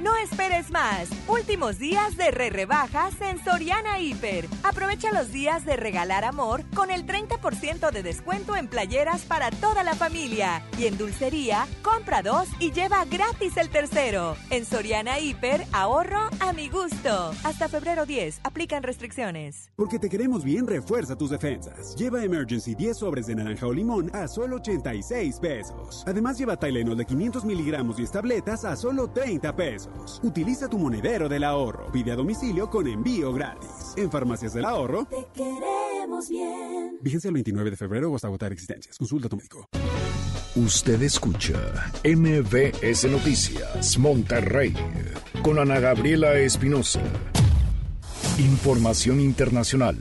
No esperes más. Últimos días de re rebajas en Soriana Hiper. Aprovecha los días de regalar amor con el 30% de descuento en playeras para toda la familia. Y en dulcería, compra dos y lleva gratis el tercero. En Soriana Hiper, ahorro a mi gusto. Hasta febrero 10, aplican restricciones. Porque te queremos bien, refuerza tus defensas. Lleva Emergency 10 sobres de naranja o limón a solo 86 pesos. Además, lleva Tylenol de 500 miligramos y tabletas a solo 30 pesos. Utiliza tu monedero del ahorro. Pide a domicilio con envío gratis. En Farmacias del Ahorro. Te queremos bien. Vigencia el 29 de febrero o hasta agotar existencias. Consulta a tu médico. Usted escucha MBS Noticias Monterrey con Ana Gabriela Espinosa. Información internacional.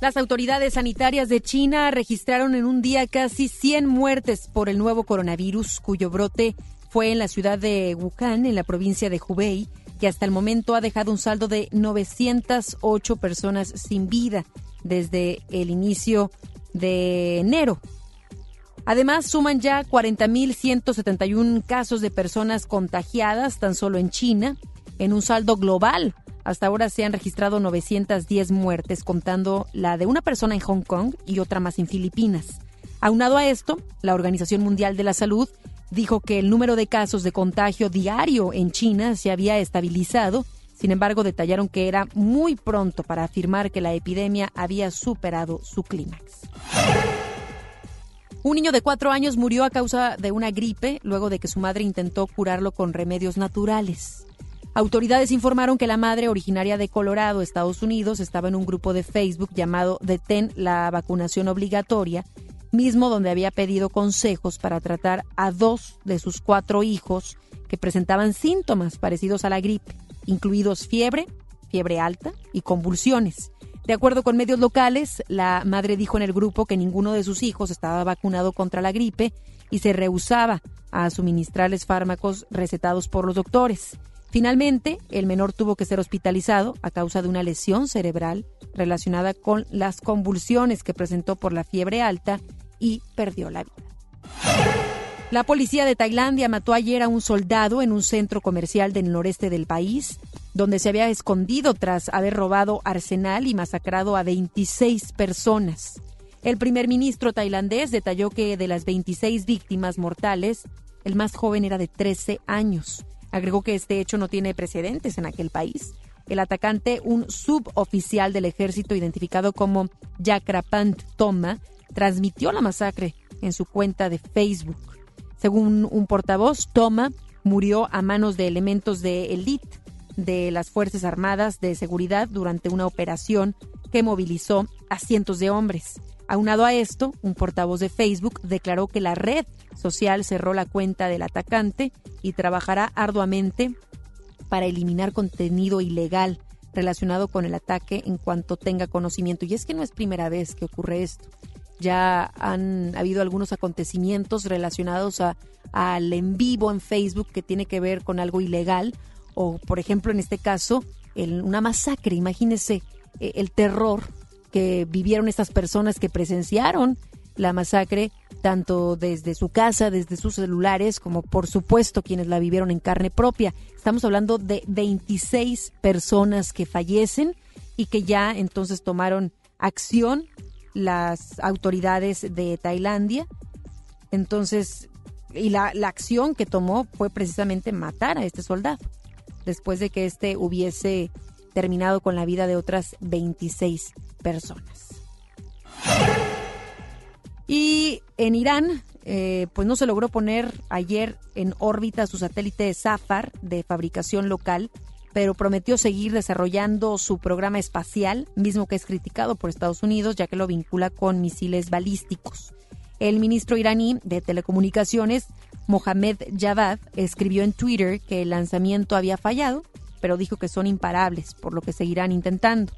Las autoridades sanitarias de China registraron en un día casi 100 muertes por el nuevo coronavirus, cuyo brote fue en la ciudad de Wuhan, en la provincia de Hubei, que hasta el momento ha dejado un saldo de 908 personas sin vida desde el inicio de enero. Además, suman ya 40.171 casos de personas contagiadas tan solo en China, en un saldo global. Hasta ahora se han registrado 910 muertes, contando la de una persona en Hong Kong y otra más en Filipinas. Aunado a esto, la Organización Mundial de la Salud dijo que el número de casos de contagio diario en China se había estabilizado. Sin embargo, detallaron que era muy pronto para afirmar que la epidemia había superado su clímax. Un niño de cuatro años murió a causa de una gripe luego de que su madre intentó curarlo con remedios naturales. Autoridades informaron que la madre, originaria de Colorado, Estados Unidos, estaba en un grupo de Facebook llamado Detén la vacunación obligatoria, mismo donde había pedido consejos para tratar a dos de sus cuatro hijos que presentaban síntomas parecidos a la gripe, incluidos fiebre, fiebre alta y convulsiones. De acuerdo con medios locales, la madre dijo en el grupo que ninguno de sus hijos estaba vacunado contra la gripe y se rehusaba a suministrarles fármacos recetados por los doctores. Finalmente, el menor tuvo que ser hospitalizado a causa de una lesión cerebral relacionada con las convulsiones que presentó por la fiebre alta y perdió la vida. La policía de Tailandia mató ayer a un soldado en un centro comercial del noreste del país, donde se había escondido tras haber robado arsenal y masacrado a 26 personas. El primer ministro tailandés detalló que de las 26 víctimas mortales, el más joven era de 13 años. Agregó que este hecho no tiene precedentes en aquel país. El atacante, un suboficial del ejército identificado como Yakrapant Toma, transmitió la masacre en su cuenta de Facebook. Según un portavoz, Toma murió a manos de elementos de élite de las Fuerzas Armadas de Seguridad durante una operación que movilizó a cientos de hombres. Aunado a esto, un portavoz de Facebook declaró que la red social cerró la cuenta del atacante y trabajará arduamente para eliminar contenido ilegal relacionado con el ataque en cuanto tenga conocimiento. Y es que no es primera vez que ocurre esto. Ya han habido algunos acontecimientos relacionados a, al en vivo en Facebook que tiene que ver con algo ilegal o, por ejemplo, en este caso, una masacre. Imagínese eh, el terror que vivieron estas personas que presenciaron la masacre, tanto desde su casa, desde sus celulares, como por supuesto quienes la vivieron en carne propia. Estamos hablando de 26 personas que fallecen y que ya entonces tomaron acción las autoridades de Tailandia. Entonces, y la, la acción que tomó fue precisamente matar a este soldado, después de que éste hubiese terminado con la vida de otras 26 personas. Y en Irán, eh, pues no se logró poner ayer en órbita su satélite Safar de fabricación local, pero prometió seguir desarrollando su programa espacial, mismo que es criticado por Estados Unidos, ya que lo vincula con misiles balísticos. El ministro iraní de Telecomunicaciones, Mohamed Javad, escribió en Twitter que el lanzamiento había fallado, pero dijo que son imparables, por lo que seguirán intentando.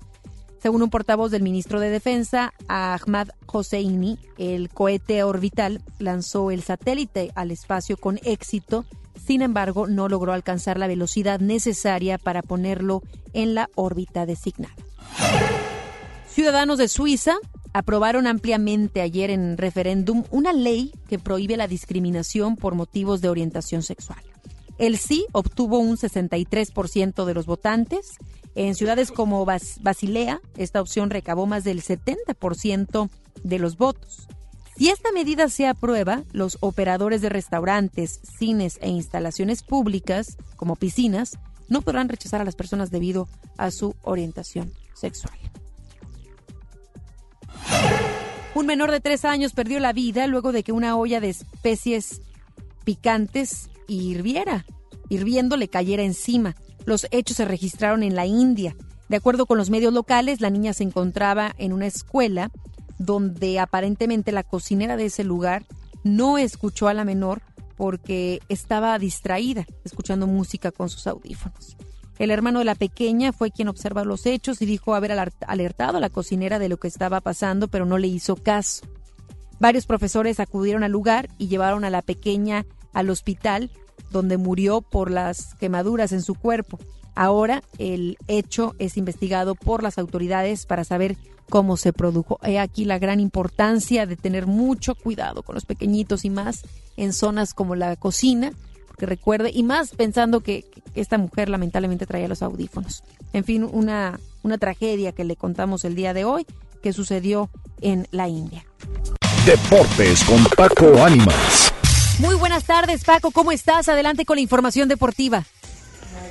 Según un portavoz del ministro de Defensa, Ahmad Hosseini, el cohete orbital lanzó el satélite al espacio con éxito, sin embargo no logró alcanzar la velocidad necesaria para ponerlo en la órbita designada. Ciudadanos de Suiza aprobaron ampliamente ayer en referéndum una ley que prohíbe la discriminación por motivos de orientación sexual. El sí obtuvo un 63% de los votantes. En ciudades como Basilea, esta opción recabó más del 70% de los votos. Si esta medida se aprueba, los operadores de restaurantes, cines e instalaciones públicas, como piscinas, no podrán rechazar a las personas debido a su orientación sexual. Un menor de tres años perdió la vida luego de que una olla de especies picantes hirviera. Hirviendo le cayera encima. Los hechos se registraron en la India. De acuerdo con los medios locales, la niña se encontraba en una escuela donde aparentemente la cocinera de ese lugar no escuchó a la menor porque estaba distraída escuchando música con sus audífonos. El hermano de la pequeña fue quien observó los hechos y dijo haber alertado a la cocinera de lo que estaba pasando, pero no le hizo caso. Varios profesores acudieron al lugar y llevaron a la pequeña al hospital, donde murió por las quemaduras en su cuerpo. Ahora el hecho es investigado por las autoridades para saber cómo se produjo. He aquí la gran importancia de tener mucho cuidado con los pequeñitos y más en zonas como la cocina, porque recuerde, y más pensando que, esta mujer lamentablemente traía los audífonos. En fin, una, una tragedia que le contamos el día de hoy que sucedió en la India. Deportes con Paco Ánimas. Muy buenas tardes, Paco. ¿Cómo estás? Adelante con la información deportiva.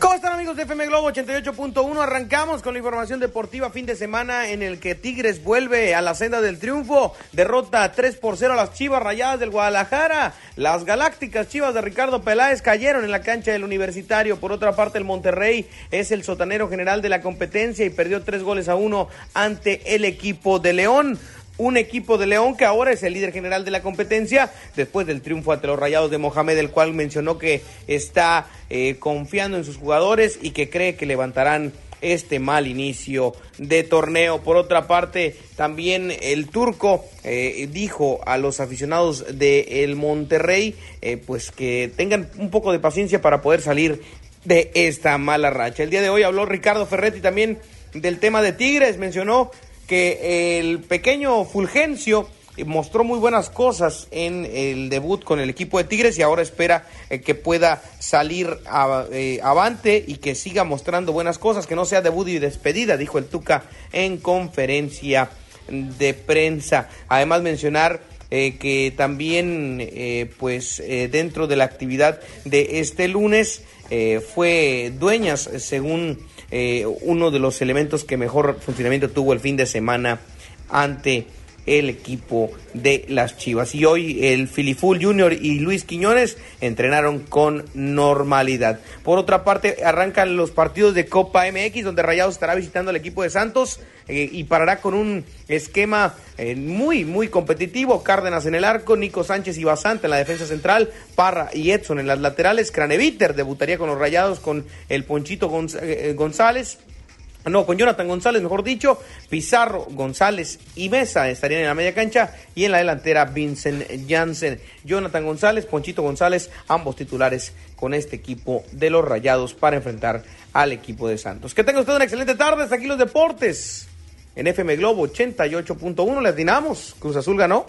¿Cómo están amigos de FM Globo 88.1? Arrancamos con la información deportiva fin de semana en el que Tigres vuelve a la senda del triunfo. Derrota 3 por 0 a las Chivas Rayadas del Guadalajara. Las Galácticas Chivas de Ricardo Peláez cayeron en la cancha del Universitario. Por otra parte, el Monterrey es el sotanero general de la competencia y perdió 3 goles a 1 ante el equipo de León un equipo de León que ahora es el líder general de la competencia después del triunfo ante los Rayados de Mohamed, el cual mencionó que está eh, confiando en sus jugadores y que cree que levantarán este mal inicio de torneo. Por otra parte, también el turco eh, dijo a los aficionados de el Monterrey eh, pues que tengan un poco de paciencia para poder salir de esta mala racha. El día de hoy habló Ricardo Ferretti también del tema de Tigres, mencionó que el pequeño Fulgencio mostró muy buenas cosas en el debut con el equipo de Tigres y ahora espera eh, que pueda salir eh, avante y que siga mostrando buenas cosas, que no sea debut y despedida, dijo el Tuca en conferencia de prensa. Además mencionar eh, que también pues dentro de la actividad de este lunes fue dueñas según uno de los elementos que mejor funcionamiento tuvo el fin de semana ante el equipo de las Chivas. Y hoy el Filiful Junior y Luis Quiñones entrenaron con normalidad. Por otra parte, arrancan los partidos de Copa MX, donde Rayados estará visitando al equipo de Santos eh, y parará con un esquema eh, muy, muy competitivo. Cárdenas en el arco, Nico Sánchez y Basanta en la defensa central, Parra y Edson en las laterales. Craneviter debutaría con los Rayados con el Ponchito eh, González. No, con Jonathan González, mejor dicho, Pizarro, González y Mesa estarían en la media cancha y en la delantera Vincent Janssen. Jonathan González, Ponchito González, ambos titulares con este equipo de los Rayados para enfrentar al equipo de Santos. Que tenga usted una excelente tarde, hasta aquí los deportes. En FM Globo 88.1 les dinamos. Cruz Azul ganó.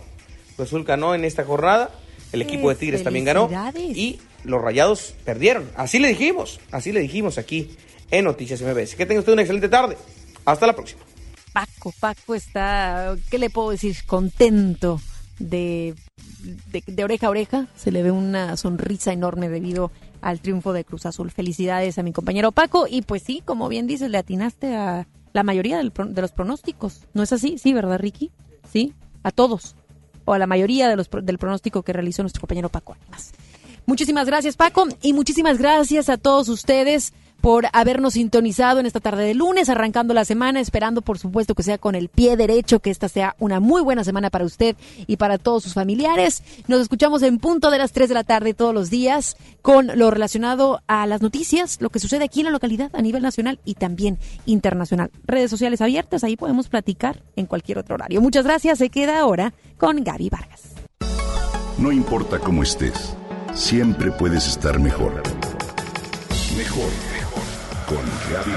Cruz Azul ganó en esta jornada. El equipo de Tigres también ganó. Y los Rayados perdieron. Así le dijimos, así le dijimos aquí en Noticias MBS. Que tenga usted una excelente tarde. Hasta la próxima. Paco, Paco está, ¿qué le puedo decir? Contento de, de, oreja a oreja. Se le ve una sonrisa enorme debido al triunfo de Cruz Azul. Felicidades a mi compañero Paco. Y pues sí, como bien dices, le atinaste a la mayoría de los pronósticos. ¿No es así? Sí, ¿verdad, Ricky? Sí, a todos. O a la mayoría de los, del pronóstico que realizó nuestro compañero Paco. Además. Muchísimas gracias, Paco. Y muchísimas gracias a todos ustedes por habernos sintonizado en esta tarde de lunes, arrancando la semana, esperando por supuesto que sea con el pie derecho, que esta sea una muy buena semana para usted y para todos sus familiares. Nos escuchamos en punto de las 3 de la tarde todos los días con lo relacionado a las noticias, lo que sucede aquí en la localidad a nivel nacional y también internacional. Redes sociales abiertas, ahí podemos platicar en cualquier otro horario. Muchas gracias, se queda ahora con Gaby Vargas. No importa cómo estés, siempre puedes estar mejor. Mejor con Gaby.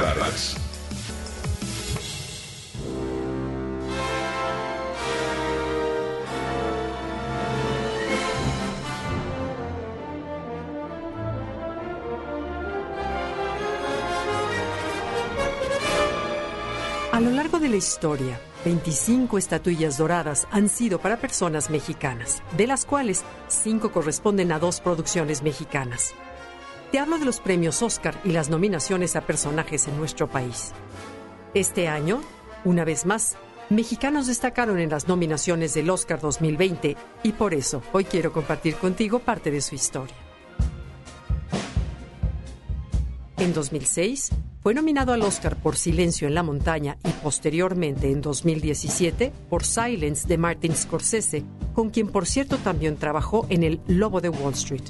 A lo largo de la historia, 25 estatuillas doradas han sido para personas mexicanas, de las cuales 5 corresponden a dos producciones mexicanas. Te hablo de los premios Oscar y las nominaciones a personajes en nuestro país. Este año, una vez más, mexicanos destacaron en las nominaciones del Oscar 2020 y por eso hoy quiero compartir contigo parte de su historia. En 2006, fue nominado al Oscar por Silencio en la Montaña y posteriormente en 2017 por Silence de Martin Scorsese, con quien por cierto también trabajó en El Lobo de Wall Street.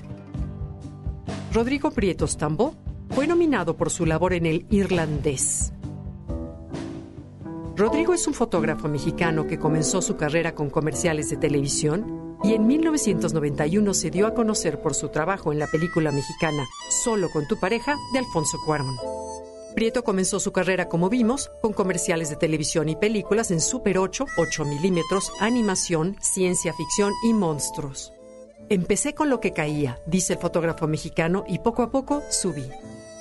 Rodrigo Prieto Stambó fue nominado por su labor en El Irlandés. Rodrigo es un fotógrafo mexicano que comenzó su carrera con comerciales de televisión y en 1991 se dio a conocer por su trabajo en la película mexicana Solo con tu pareja de Alfonso Cuarón. Prieto comenzó su carrera, como vimos, con comerciales de televisión y películas en Super 8, 8 milímetros, animación, ciencia ficción y monstruos. Empecé con lo que caía, dice el fotógrafo mexicano, y poco a poco subí.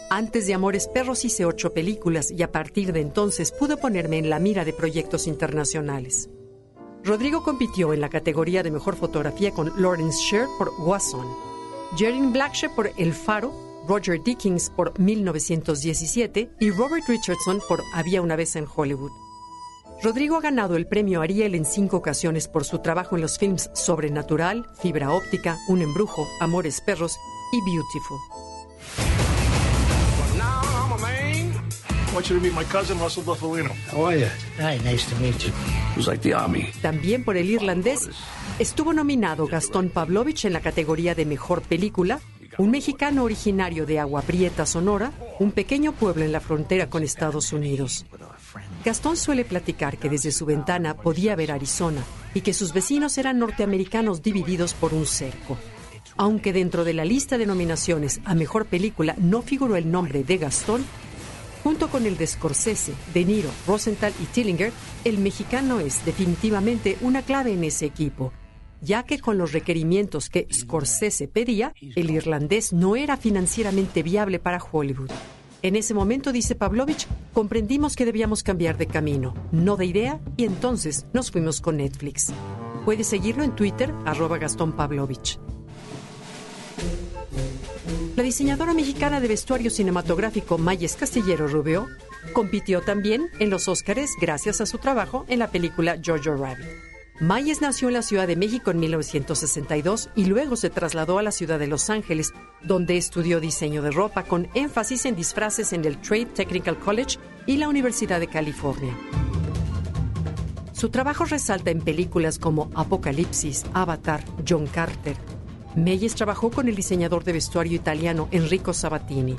Antes de Amores Perros hice ocho películas y a partir de entonces pude ponerme en la mira de proyectos internacionales. Rodrigo compitió en la categoría de mejor fotografía con Lawrence Sher por Wasson, Jerin Blackshe por El Faro, Roger Dickens por 1917 y Robert Richardson por Había una vez en Hollywood. Rodrigo ha ganado el premio Ariel en cinco ocasiones por su trabajo en los films Sobrenatural, Fibra Óptica, Un Embrujo, Amores Perros y Beautiful. También por el irlandés estuvo nominado Gastón Pavlovich en la categoría de Mejor Película, un mexicano originario de Agua Prieta, Sonora, un pequeño pueblo en la frontera con Estados Unidos. Gastón suele platicar que desde su ventana podía ver Arizona y que sus vecinos eran norteamericanos divididos por un cerco. Aunque dentro de la lista de nominaciones a mejor película no figuró el nombre de Gastón, junto con el de Scorsese, De Niro, Rosenthal y Tillinger, el mexicano es definitivamente una clave en ese equipo, ya que con los requerimientos que Scorsese pedía, el irlandés no era financieramente viable para Hollywood. En ese momento, dice Pavlovich, comprendimos que debíamos cambiar de camino, no de idea, y entonces nos fuimos con Netflix. Puedes seguirlo en Twitter, arroba Gastón Pavlovich. La diseñadora mexicana de vestuario cinematográfico Mayes Castillero Rubio compitió también en los Óscares gracias a su trabajo en la película Jojo Rabbit. Mayes nació en la Ciudad de México en 1962 y luego se trasladó a la ciudad de Los Ángeles, donde estudió diseño de ropa con énfasis en disfraces en el Trade Technical College y la Universidad de California. Su trabajo resalta en películas como Apocalipsis, Avatar, John Carter. Mayes trabajó con el diseñador de vestuario italiano Enrico Sabatini.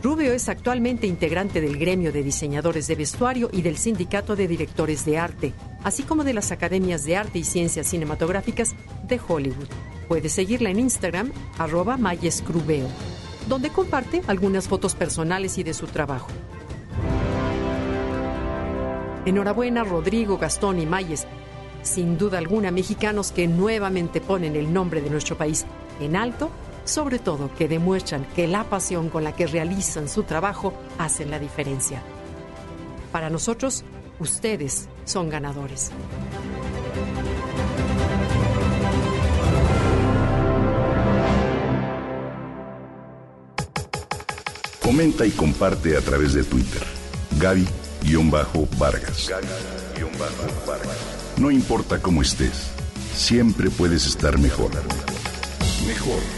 Rubio es actualmente integrante del gremio de diseñadores de vestuario y del sindicato de directores de arte, así como de las academias de arte y ciencias cinematográficas de Hollywood. Puede seguirla en Instagram, arroba mayescrubeo, donde comparte algunas fotos personales y de su trabajo. Enhorabuena Rodrigo, Gastón y Mayes, sin duda alguna mexicanos que nuevamente ponen el nombre de nuestro país en alto sobre todo que demuestran que la pasión con la que realizan su trabajo hacen la diferencia. Para nosotros, ustedes son ganadores. Comenta y comparte a través de Twitter. Gaby-Vargas. No importa cómo estés, siempre puedes estar mejor. Mejor